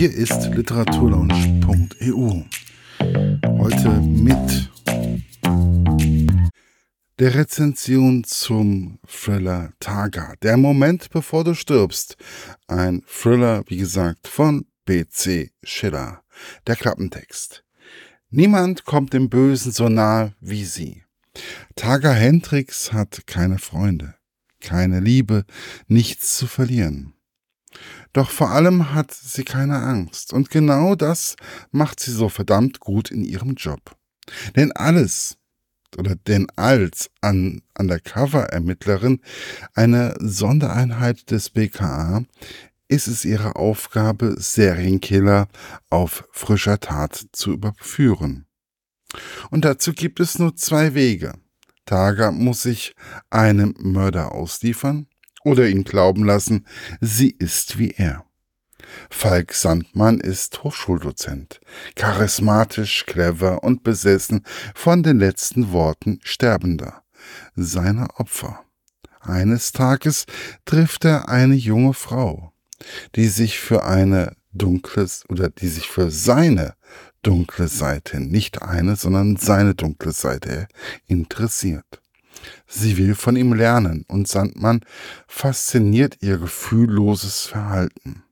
Hier ist literaturlaunch.eu. Heute mit der Rezension zum Thriller Targa. Der Moment, bevor du stirbst. Ein Thriller, wie gesagt, von B.C. Schiller. Der Klappentext. Niemand kommt dem Bösen so nah wie sie. Targa Hendricks hat keine Freunde, keine Liebe, nichts zu verlieren. Doch vor allem hat sie keine Angst. Und genau das macht sie so verdammt gut in ihrem Job. Denn alles, oder denn als an Undercover-Ermittlerin eine Sondereinheit des BKA ist es ihre Aufgabe, Serienkiller auf frischer Tat zu überführen. Und dazu gibt es nur zwei Wege. Targa muss sich einem Mörder ausliefern oder ihn glauben lassen, sie ist wie er. Falk Sandmann ist Hochschuldozent, charismatisch, clever und besessen von den letzten Worten Sterbender, seiner Opfer. Eines Tages trifft er eine junge Frau, die sich für eine dunkles oder die sich für seine dunkle Seite, nicht eine, sondern seine dunkle Seite interessiert. Sie will von ihm lernen und Sandmann fasziniert ihr gefühlloses Verhalten.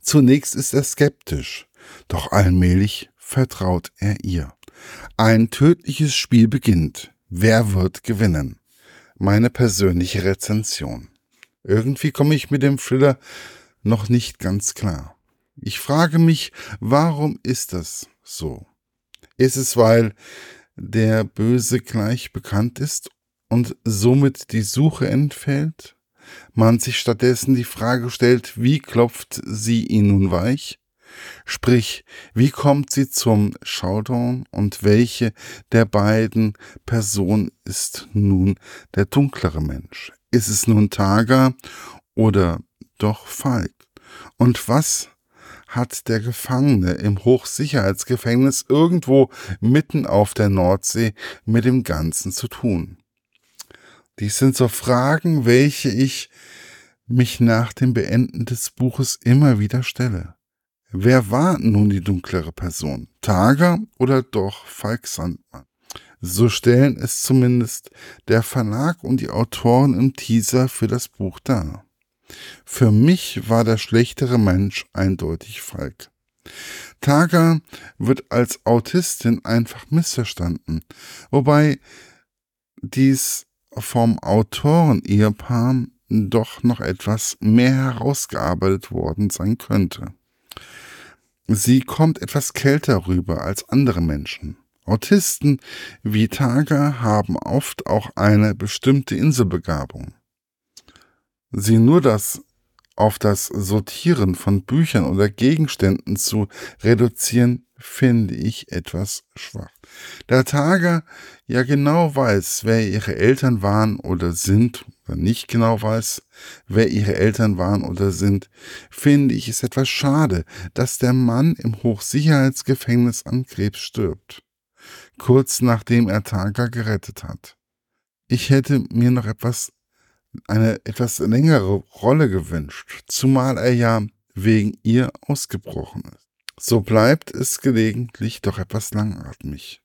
Zunächst ist er skeptisch, doch allmählich vertraut er ihr. Ein tödliches Spiel beginnt. Wer wird gewinnen? Meine persönliche Rezension. Irgendwie komme ich mit dem Thriller noch nicht ganz klar. Ich frage mich, warum ist das so? Ist es, weil der Böse gleich bekannt ist und somit die Suche entfällt? Man sich stattdessen die Frage stellt, wie klopft sie ihn nun weich? Sprich, wie kommt sie zum Showdown und welche der beiden Personen ist nun der dunklere Mensch? Ist es nun Taga oder doch Falk? Und was hat der Gefangene im Hochsicherheitsgefängnis irgendwo mitten auf der Nordsee mit dem Ganzen zu tun? Dies sind so Fragen, welche ich mich nach dem Beenden des Buches immer wieder stelle. Wer war nun die dunklere Person? Tager oder doch Falk Sandmann? So stellen es zumindest der Verlag und die Autoren im Teaser für das Buch dar. Für mich war der schlechtere Mensch eindeutig Falk. Taga wird als Autistin einfach missverstanden, wobei dies vom Autoren-Ehepaar doch noch etwas mehr herausgearbeitet worden sein könnte. Sie kommt etwas kälter rüber als andere Menschen. Autisten wie Taga haben oft auch eine bestimmte Inselbegabung. Sie nur das auf das Sortieren von Büchern oder Gegenständen zu reduzieren, finde ich etwas schwach. Da Tager ja genau weiß, wer ihre Eltern waren oder sind, oder nicht genau weiß, wer ihre Eltern waren oder sind, finde ich es etwas schade, dass der Mann im Hochsicherheitsgefängnis an Krebs stirbt. Kurz nachdem er Tager gerettet hat. Ich hätte mir noch etwas, eine etwas längere Rolle gewünscht, zumal er ja wegen ihr ausgebrochen ist. So bleibt es gelegentlich doch etwas langatmig.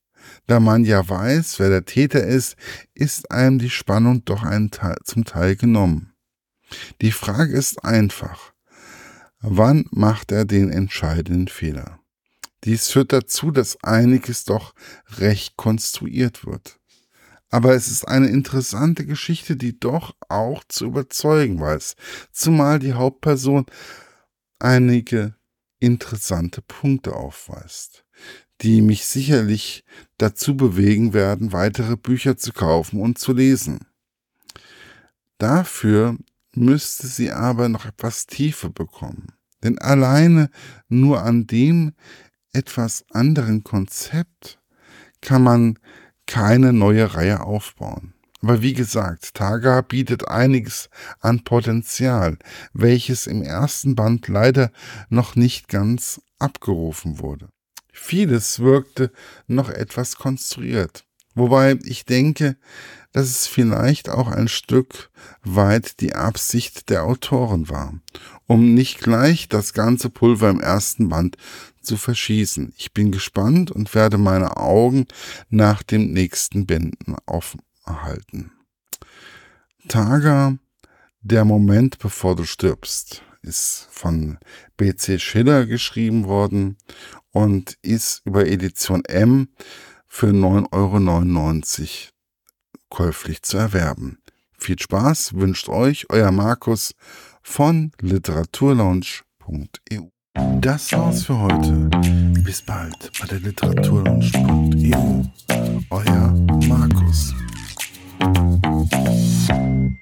Da man ja weiß, wer der Täter ist, ist einem die Spannung doch Teil, zum Teil genommen. Die Frage ist einfach. Wann macht er den entscheidenden Fehler? Dies führt dazu, dass einiges doch recht konstruiert wird. Aber es ist eine interessante Geschichte, die doch auch zu überzeugen weiß, zumal die Hauptperson einige interessante Punkte aufweist, die mich sicherlich dazu bewegen werden, weitere Bücher zu kaufen und zu lesen. Dafür müsste sie aber noch etwas Tiefe bekommen. Denn alleine nur an dem etwas anderen Konzept kann man keine neue Reihe aufbauen. Aber wie gesagt, Taga bietet einiges an Potenzial, welches im ersten Band leider noch nicht ganz abgerufen wurde. Vieles wirkte noch etwas konstruiert. Wobei ich denke, dass es vielleicht auch ein Stück weit die Absicht der Autoren war, um nicht gleich das ganze Pulver im ersten Band zu verschießen. Ich bin gespannt und werde meine Augen nach dem nächsten Bänden offen halten. Taga, der Moment bevor du stirbst, ist von BC Schiller geschrieben worden und ist über Edition M für 9,99 Euro käuflich zu erwerben. Viel Spaß wünscht euch euer Markus von literaturlaunch.eu. Das war's für heute. Bis bald bei der literaturlaunch.eu. Euer thank you